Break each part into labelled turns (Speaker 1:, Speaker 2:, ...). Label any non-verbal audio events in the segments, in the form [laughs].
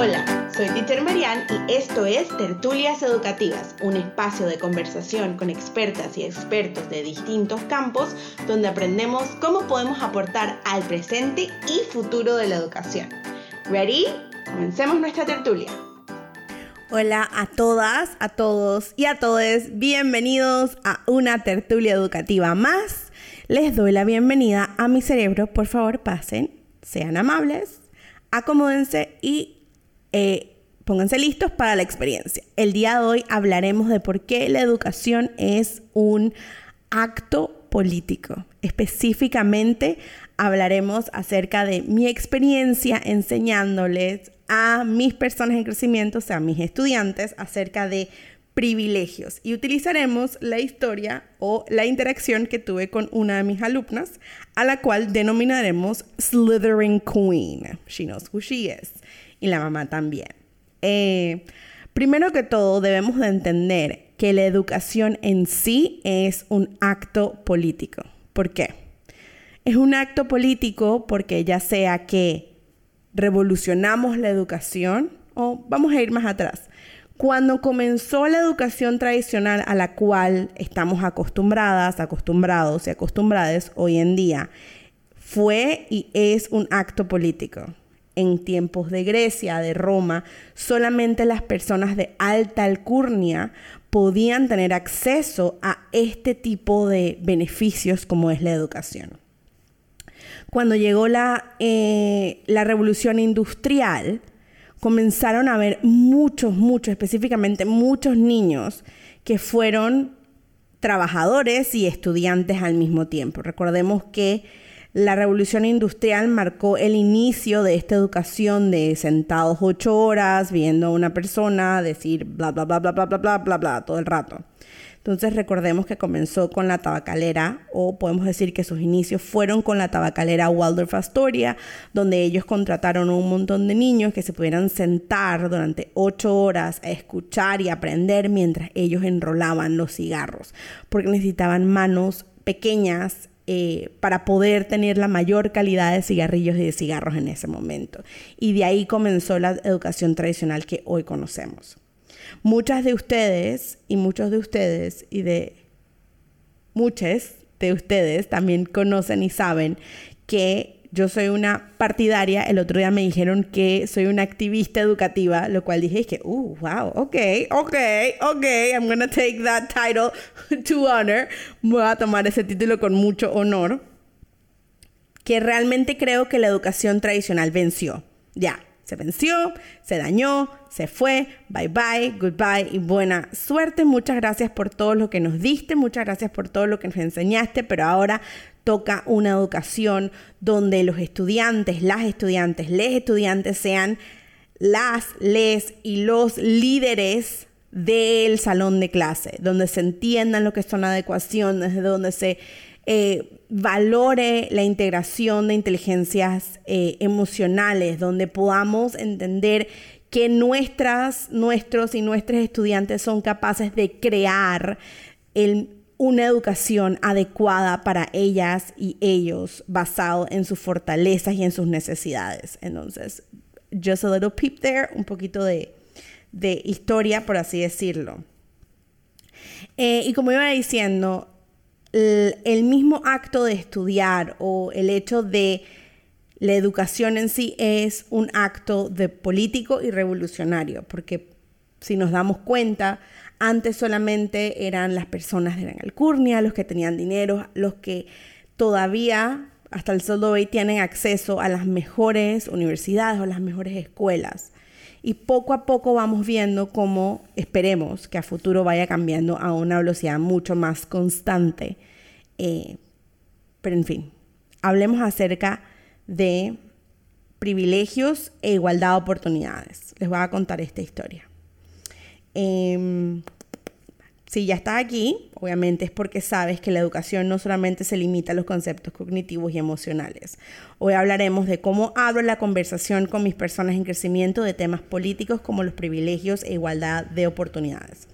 Speaker 1: Hola, soy Teacher Marian y esto es Tertulias Educativas, un espacio de conversación con expertas y expertos de distintos campos donde aprendemos cómo podemos aportar al presente y futuro de la educación. ¿Ready? Comencemos nuestra tertulia.
Speaker 2: Hola a todas, a todos y a todos. Bienvenidos a una tertulia educativa más. Les doy la bienvenida a mi cerebro. Por favor, pasen, sean amables, acomódense y eh, pónganse listos para la experiencia. El día de hoy hablaremos de por qué la educación es un acto político. Específicamente hablaremos acerca de mi experiencia enseñándoles a mis personas en crecimiento, o sea, a mis estudiantes, acerca de privilegios y utilizaremos la historia o la interacción que tuve con una de mis alumnas, a la cual denominaremos Slytherin Queen. She knows who she is y la mamá también. Eh, primero que todo, debemos de entender que la educación en sí es un acto político. ¿Por qué? Es un acto político porque ya sea que revolucionamos la educación o vamos a ir más atrás. Cuando comenzó la educación tradicional a la cual estamos acostumbradas, acostumbrados y acostumbradas hoy en día, fue y es un acto político en tiempos de Grecia, de Roma, solamente las personas de alta alcurnia podían tener acceso a este tipo de beneficios como es la educación. Cuando llegó la, eh, la revolución industrial, comenzaron a haber muchos, muchos, específicamente muchos niños que fueron trabajadores y estudiantes al mismo tiempo. Recordemos que la revolución industrial marcó el inicio de esta educación de sentados ocho horas viendo a una persona decir bla, bla, bla, bla, bla, bla, bla, bla, bla, todo el rato. Entonces recordemos que comenzó con la tabacalera, o podemos decir que sus inicios fueron con la tabacalera Waldorf Astoria, donde ellos contrataron a un montón de niños que se pudieran sentar durante ocho horas a escuchar y aprender mientras ellos enrolaban los cigarros, porque necesitaban manos pequeñas eh, para poder tener la mayor calidad de cigarrillos y de cigarros en ese momento. Y de ahí comenzó la educación tradicional que hoy conocemos. Muchas de ustedes y muchos de ustedes y de muchas de ustedes también conocen y saben que yo soy una partidaria. El otro día me dijeron que soy una activista educativa, lo cual dije es que, uh, wow, ok, ok, ok, I'm gonna take that title [laughs] to honor. Voy a tomar ese título con mucho honor. Que realmente creo que la educación tradicional venció. Ya, se venció, se dañó, se fue, bye bye, goodbye y buena suerte. Muchas gracias por todo lo que nos diste, muchas gracias por todo lo que nos enseñaste, pero ahora toca una educación donde los estudiantes, las estudiantes, les estudiantes sean las, les y los líderes del salón de clase, donde se entiendan lo que son adecuaciones, donde se eh, valore la integración de inteligencias eh, emocionales, donde podamos entender que nuestras, nuestros y nuestros estudiantes son capaces de crear una educación adecuada para ellas y ellos basado en sus fortalezas y en sus necesidades. Entonces, just a little peep there, un poquito de, historia, por así decirlo. Eh, y como iba diciendo, el, mismo acto de estudiar o el hecho de la educación en sí es un acto de político y revolucionario, porque si nos damos cuenta, antes solamente eran las personas de gran alcurnia, los que tenían dinero, los que todavía hasta el sol de hoy tienen acceso a las mejores universidades o las mejores escuelas. Y poco a poco vamos viendo cómo esperemos que a futuro vaya cambiando a una velocidad mucho más constante. Eh, pero en fin, hablemos acerca de privilegios e igualdad de oportunidades. Les voy a contar esta historia. Em, si ya estás aquí, obviamente es porque sabes que la educación no solamente se limita a los conceptos cognitivos y emocionales. Hoy hablaremos de cómo abro la conversación con mis personas en crecimiento de temas políticos como los privilegios e igualdad de oportunidades.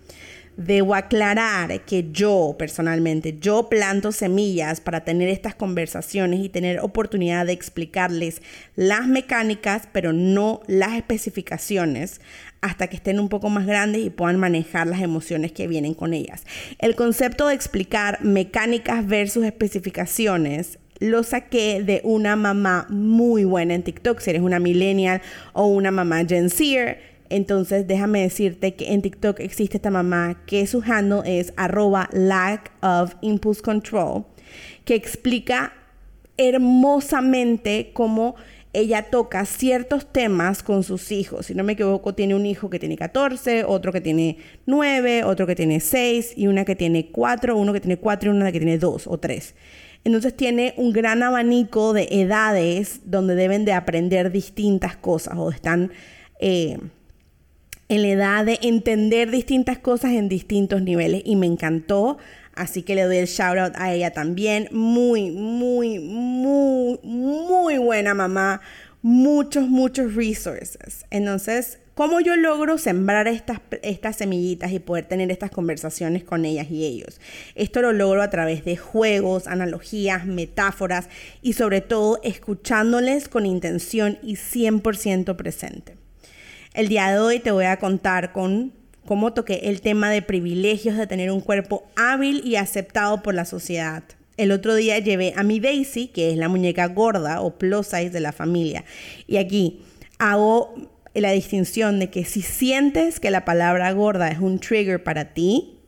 Speaker 2: Debo aclarar que yo personalmente, yo planto semillas para tener estas conversaciones y tener oportunidad de explicarles las mecánicas, pero no las especificaciones hasta que estén un poco más grandes y puedan manejar las emociones que vienen con ellas. El concepto de explicar mecánicas versus especificaciones lo saqué de una mamá muy buena en TikTok. Si eres una millennial o una mamá Gen Z, entonces déjame decirte que en TikTok existe esta mamá que su handle es arroba lack of impulse control, que explica hermosamente cómo ella toca ciertos temas con sus hijos. Si no me equivoco, tiene un hijo que tiene 14, otro que tiene 9, otro que tiene 6 y una que tiene 4, uno que tiene 4 y una que tiene 2 o 3. Entonces tiene un gran abanico de edades donde deben de aprender distintas cosas o están eh, en la edad de entender distintas cosas en distintos niveles y me encantó. Así que le doy el shout out a ella también. Muy, muy, muy, muy buena mamá. Muchos, muchos resources. Entonces, ¿Cómo yo logro sembrar estas, estas semillitas y poder tener estas conversaciones con ellas y ellos? Esto lo logro a través de juegos, analogías, metáforas y sobre todo escuchándoles con intención y 100% presente. El día de hoy te voy a contar con cómo toqué el tema de privilegios de tener un cuerpo hábil y aceptado por la sociedad. El otro día llevé a mi Daisy, que es la muñeca gorda o plus size de la familia. Y aquí hago la distinción de que si sientes que la palabra gorda es un trigger para ti,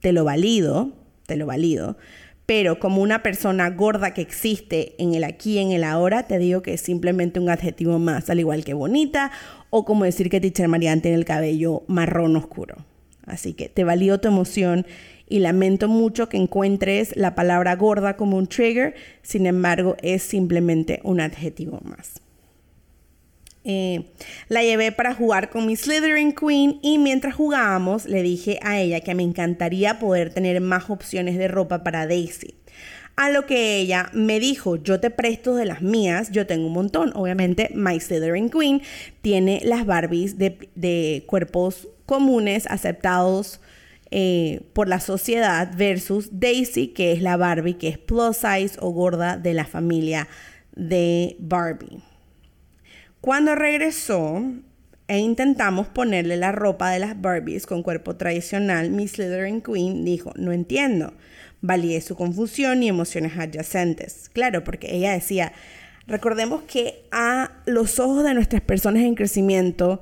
Speaker 2: te lo valido, te lo valido. Pero como una persona gorda que existe en el aquí, en el ahora, te digo que es simplemente un adjetivo más, al igual que bonita, o como decir que Teacher Marianne tiene el cabello marrón oscuro. Así que te valido tu emoción y lamento mucho que encuentres la palabra gorda como un trigger, sin embargo es simplemente un adjetivo más. Eh, la llevé para jugar con mi Slytherin Queen y mientras jugábamos le dije a ella que me encantaría poder tener más opciones de ropa para Daisy. A lo que ella me dijo, yo te presto de las mías, yo tengo un montón. Obviamente, My Slytherin Queen tiene las Barbies de, cuerpos comunes aceptados eh, por la sociedad versus Daisy, que es la Barbie que es plus size o gorda de la familia de Barbie. Cuando regresó e intentamos ponerle la ropa de las Barbies con cuerpo tradicional, Miss Slytherin Queen dijo, no entiendo. Valía su confusión y emociones adyacentes. Claro, porque ella decía, recordemos que a los ojos de nuestras personas en crecimiento,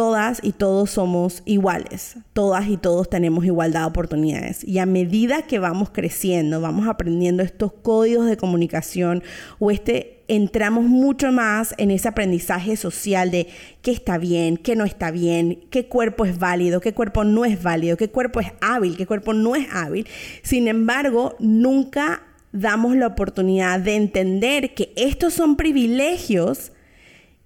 Speaker 2: todas y todos somos iguales, todas y todos tenemos igualdad de oportunidades. Y a medida que vamos creciendo, vamos aprendiendo estos códigos de comunicación o este entramos mucho más en ese aprendizaje social de qué está bien, qué no está bien, qué cuerpo es válido, qué cuerpo no es válido, qué cuerpo es hábil, qué cuerpo no es hábil. Sin embargo, nunca damos la oportunidad de entender que estos son privilegios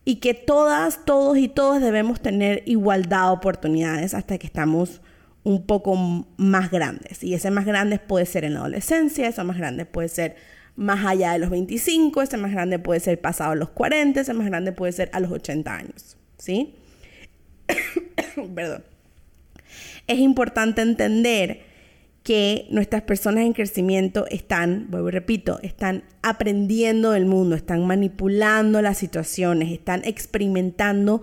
Speaker 2: y que todas, todos y todos debemos tener igualdad de oportunidades hasta que estamos un poco más grandes. Y ese más grandes puede ser en la adolescencia, eso más grandes puede ser más allá de los 25, ese más grande puede ser pasado los 40, ese más grande puede ser a los 80 años, ¿sí? [coughs] Perdón. Es importante entender que nuestras personas en crecimiento están, vuelvo y repito, están aprendiendo del mundo, están manipulando las situaciones, están experimentando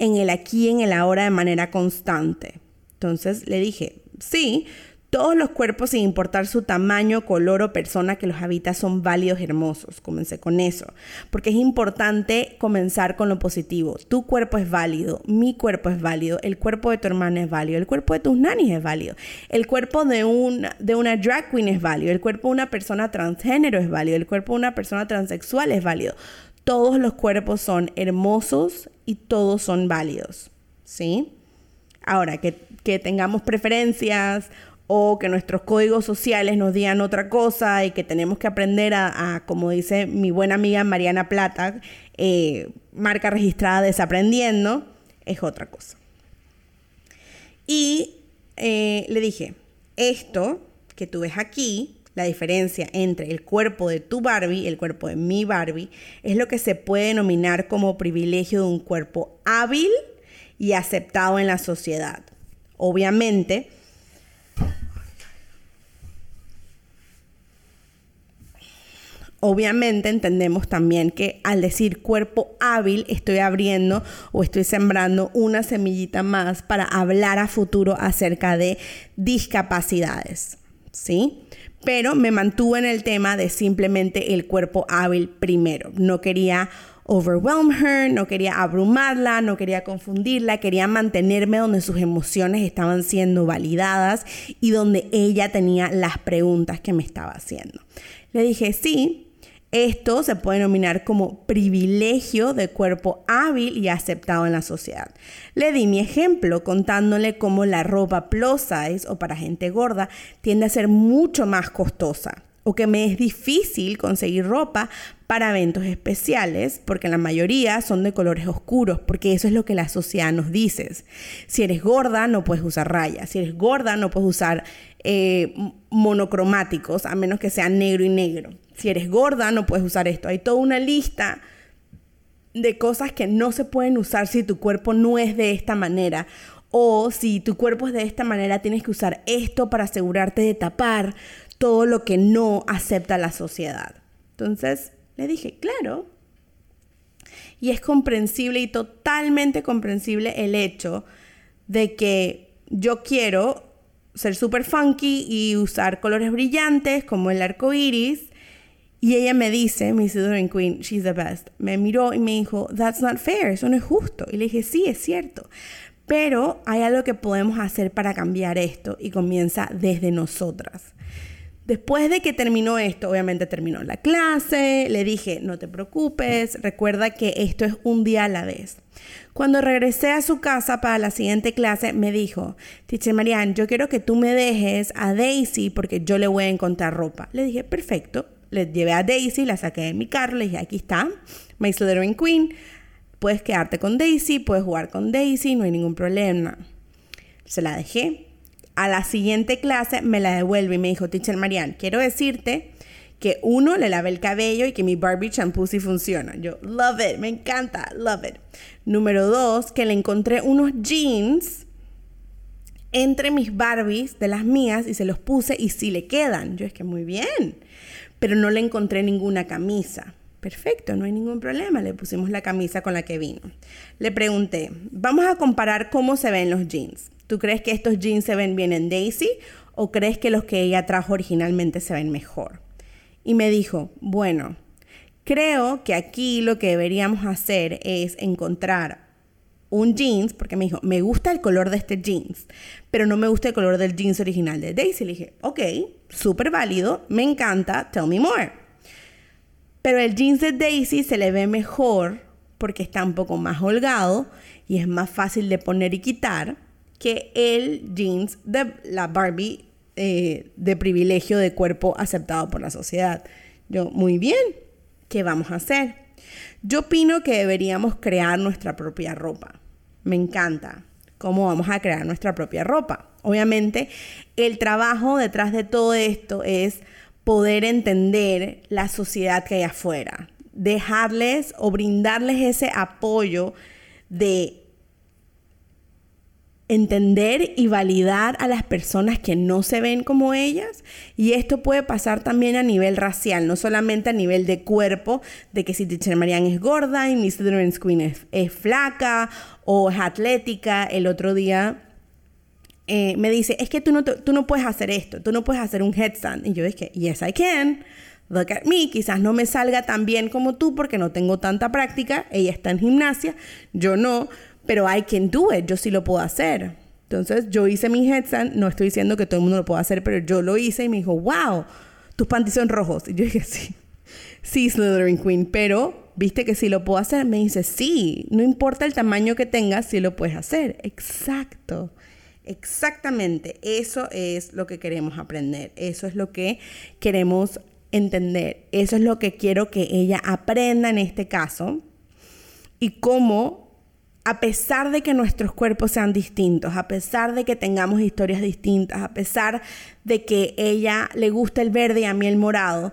Speaker 2: en el aquí en el ahora de manera constante. Entonces le dije, sí, todos los cuerpos, sin importar su tamaño, color o persona que los habita, son válidos y hermosos. Comencé con eso. Porque es importante comenzar con lo positivo. Tu cuerpo es válido, mi cuerpo es válido, el cuerpo de tu hermana es válido, el cuerpo de tus nanis es válido, el cuerpo de, un, de una drag queen es válido, el cuerpo de una persona transgénero es válido, el cuerpo de una persona transexual es válido. Todos los cuerpos son hermosos y todos son válidos. ¿Sí? Ahora, que tengamos preferencias o que nuestros códigos sociales nos digan otra cosa y que tenemos que aprender a, como dice mi buena amiga Mariana Plata, eh, marca registrada desaprendiendo, es otra cosa. Y eh, le dije, esto que tú ves aquí, la diferencia entre el cuerpo de tu Barbie y el cuerpo de mi Barbie, es lo que se puede denominar como privilegio de un cuerpo hábil y aceptado en la sociedad Obviamente, Obviamente entendemos también que al decir cuerpo hábil estoy abriendo o estoy sembrando una semillita más para hablar a futuro acerca de discapacidades, ¿sí? Pero me mantuve en el tema de simplemente el cuerpo hábil primero. No quería overwhelm her, no quería abrumarla, no quería confundirla, quería mantenerme donde sus emociones estaban siendo validadas y donde ella tenía las preguntas que me estaba haciendo. Le dije, sí, esto se puede denominar como privilegio de cuerpo hábil y aceptado en la sociedad. Le di mi ejemplo contándole cómo la ropa plus size o para gente gorda tiende a ser mucho más costosa o que me es difícil conseguir ropa para eventos especiales, porque la mayoría son de colores oscuros, porque eso es lo que la sociedad nos dice. Si eres gorda, no puedes usar rayas. Si eres gorda, no puedes usar eh, monocromáticos, a menos que sea negro y negro. Si eres gorda, no puedes usar esto. Hay toda una lista de cosas que no se pueden usar si tu cuerpo no es de esta manera. O si tu cuerpo es de esta manera, tienes que usar esto para asegurarte de tapar todo lo que no acepta la sociedad. Entonces, le dije, claro. Y es comprensible y totalmente comprensible el hecho de que yo quiero ser súper funky y usar colores brillantes como el arco iris. Y ella me dice, Miss Doreen Queen, she's the best. Me miró y me dijo, that's not fair, eso no es justo. Y le dije, sí, es cierto. Pero hay algo que podemos hacer para cambiar esto y comienza desde nosotras. Después de que terminó esto, obviamente terminó la clase, le dije, no te preocupes, recuerda que esto es un día a la vez. Cuando regresé a su casa para la siguiente clase, me dijo, Teacher Marianne, yo quiero que tú me dejes a Daisy porque yo le voy a encontrar ropa. Le dije, perfecto. Le llevé a Daisy, la saqué de mi carro, le dije, aquí está, My Slytherin Queen, puedes quedarte con Daisy, puedes jugar con Daisy, no hay ningún problema. Se la dejé, a la siguiente clase me la devuelve y me dijo, Teacher Marianne, quiero decirte que uno, le lavé el cabello y que mi Barbie shampoo sí funciona. Yo, love it, me encanta, love it. Número dos, que le encontré unos jeans entre mis Barbies de las mías y se los puse y sí le quedan. Yo es que muy bien, pero no le encontré ninguna camisa. Perfecto, no hay ningún problema. Le pusimos la camisa con la que vino. Le pregunté, vamos a comparar cómo se ven los jeans. ¿Tú crees que estos jeans se ven bien en Daisy o crees que los que ella trajo originalmente se ven mejor? Y me dijo, bueno, creo que aquí lo que deberíamos hacer es encontrar un jeans, porque me dijo, me gusta el color de este jeans, pero no me gusta el color del jeans original de Daisy. Le dije, ok, súper válido, me encanta, tell me more. Pero el jeans de Daisy se le ve mejor porque está un poco más holgado y es más fácil de poner y quitar que el jeans de la Barbie eh, de privilegio de cuerpo aceptado por la sociedad. Yo, muy bien, ¿qué vamos a hacer? Yo opino que deberíamos crear nuestra propia ropa. Me encanta cómo vamos a crear nuestra propia ropa. Obviamente, el trabajo detrás de todo esto es poder entender la sociedad que hay afuera, dejarles o brindarles ese apoyo de entender y validar a las personas que no se ven como ellas. Y esto puede pasar también a nivel racial, no solamente a nivel de cuerpo, de que si Teacher Marianne es gorda y Miss Children's Queen es, flaca o es atlética. El otro día eh, me dice, es que tú no, tú no puedes hacer esto, tú no puedes hacer un headstand. Y yo es que, yes, I can. Look at me, quizás no me salga tan bien como tú porque no tengo tanta práctica. Ella está en gimnasia, yo no pero I can do it, yo sí lo puedo hacer. Entonces yo hice mi headstand, no estoy diciendo que todo el mundo lo pueda hacer, pero yo lo hice y me dijo, wow, tus panties son rojos. Y yo dije, [laughs] sí, sí, Slytherin Queen, pero viste que sí lo puedo hacer. Me dice, sí, no importa el tamaño que tengas, sí lo puedes hacer. Exacto. Exactamente, eso es lo que queremos aprender, eso es lo que queremos entender, eso es lo que quiero que ella aprenda en este caso y cómo a pesar de que nuestros cuerpos sean distintos, a pesar de que tengamos historias distintas, a pesar de que ella le gusta el verde y a mí el morado,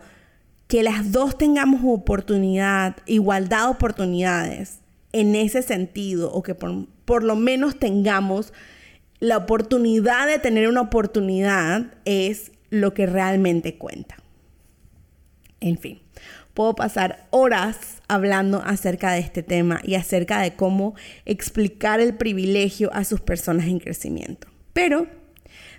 Speaker 2: que las dos tengamos oportunidad, igualdad de oportunidades en ese sentido, o que por, lo menos tengamos la oportunidad de tener una oportunidad es lo que realmente cuenta. En fin, puedo pasar horas hablando acerca de este tema y acerca de cómo explicar el privilegio a sus personas en crecimiento. Pero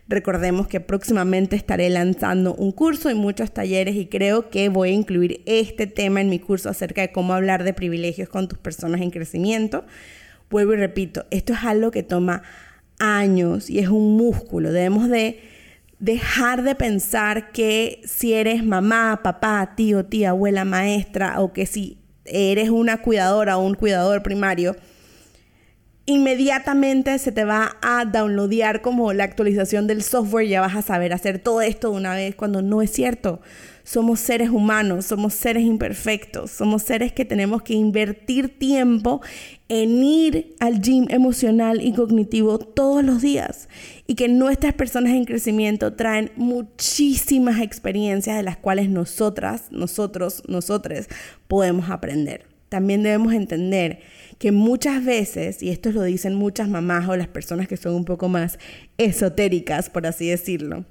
Speaker 2: recordemos que próximamente estaré lanzando un curso y muchos talleres y creo que voy a incluir este tema en mi curso acerca de cómo hablar de privilegios con tus personas en crecimiento. Vuelvo y repito, esto es algo que toma años y es un músculo. Debemos de dejar de pensar que si eres mamá, papá, tío, tía, abuela, maestra o que si eres una cuidadora o un cuidador primario, inmediatamente se te va a downloadear como la actualización del software, ya vas a saber hacer todo esto de una vez, cuando no es cierto. Somos seres humanos, somos seres imperfectos, somos seres que tenemos que invertir tiempo en ir al gym emocional y cognitivo todos los días y que nuestras personas en crecimiento traen muchísimas experiencias de las cuales nosotras, nosotros, nosotres podemos aprender. También debemos entender que muchas veces, y esto lo dicen muchas mamás o las personas que son un poco más esotéricas, por así decirlo,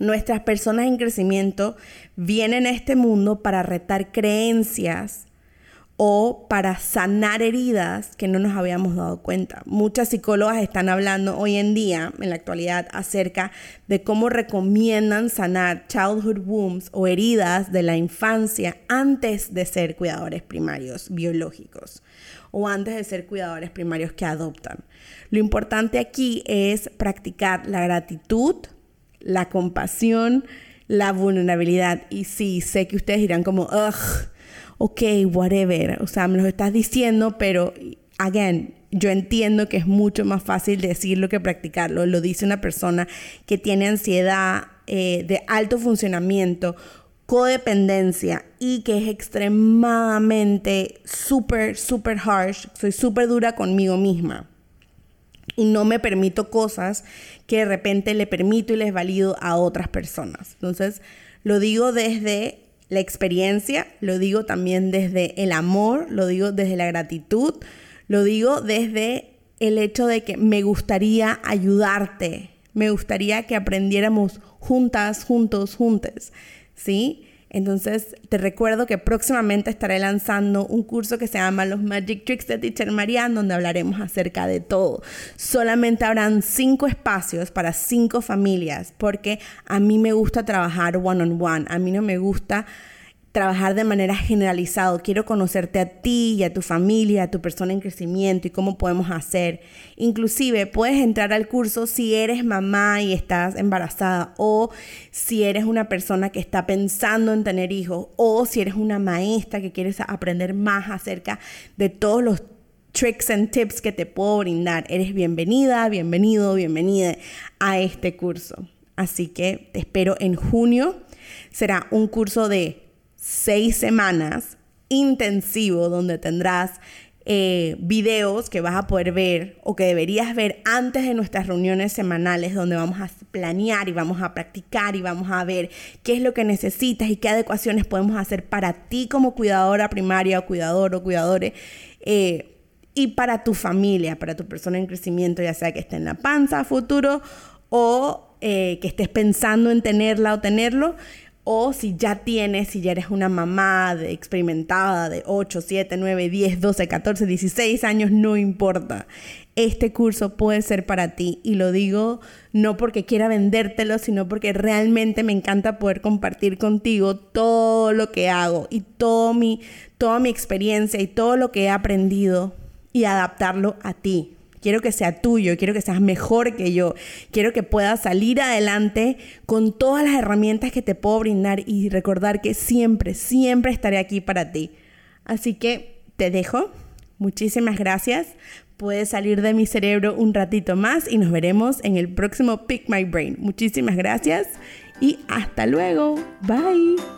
Speaker 2: nuestras personas en crecimiento vienen a este mundo para retar creencias o para sanar heridas que no nos habíamos dado cuenta. Muchas psicólogas están hablando hoy en día, en la actualidad, acerca de cómo recomiendan sanar childhood wounds o heridas de la infancia antes de ser cuidadores primarios biológicos o antes de ser cuidadores primarios que adoptan. Lo importante aquí es practicar la gratitud, la compasión, la vulnerabilidad. Y sí, sé que ustedes dirán como, ugh, ok, whatever, o sea, me lo estás diciendo, pero, again, yo entiendo que es mucho más fácil decirlo que practicarlo. Lo dice una persona que tiene ansiedad eh, de alto funcionamiento, codependencia y que es extremadamente súper, súper harsh. Soy súper dura conmigo misma. Y no me permito cosas que de repente le permito y les valido a otras personas. Entonces, lo digo desde la experiencia, lo digo también desde el amor, lo digo desde la gratitud, lo digo desde el hecho de que me gustaría ayudarte, me gustaría que aprendiéramos juntas, juntos, juntes, ¿sí? Entonces, te recuerdo que próximamente estaré lanzando un curso que se llama Los Magic Tricks de Teacher Marianne, donde hablaremos acerca de todo. Solamente habrán cinco espacios para cinco familias, porque a mí me gusta trabajar one on one. A mí no me gusta trabajar de manera generalizada. Quiero conocerte a ti y a tu familia, a tu persona en crecimiento y cómo podemos hacer. Inclusive puedes entrar al curso si eres mamá y estás embarazada o si eres una persona que está pensando en tener hijos o si eres una maestra que quieres aprender más acerca de todos los tricks and tips que te puedo brindar. Eres bienvenida, bienvenido, bienvenida a este curso. Así que te espero en junio. Será un curso de seis semanas intensivo donde tendrás eh, videos que vas a poder ver o que deberías ver antes de nuestras reuniones semanales donde vamos a planear y vamos a practicar y vamos a ver qué es lo que necesitas y qué adecuaciones podemos hacer para ti como cuidadora primaria o cuidador o cuidadores eh, y para tu familia, para tu persona en crecimiento, ya sea que esté en la panza futuro o eh, que estés pensando en tenerla o tenerlo o si ya tienes, si ya eres una mamá de, experimentada de 8, 7, 9, 10, 12, 14, 16 años, no importa. Este curso puede ser para ti y lo digo no porque quiera vendértelo, sino porque realmente me encanta poder compartir contigo todo lo que hago y todo mi, toda mi experiencia y todo lo que he aprendido y adaptarlo a ti, Quiero que sea tuyo, quiero que seas mejor que yo, quiero que puedas salir adelante con todas las herramientas que te puedo brindar y recordar que siempre, siempre estaré aquí para ti. Así que te dejo. Muchísimas gracias. Puedes salir de mi cerebro un ratito más y nos veremos en el próximo Pick My Brain. Muchísimas gracias y hasta luego. Bye.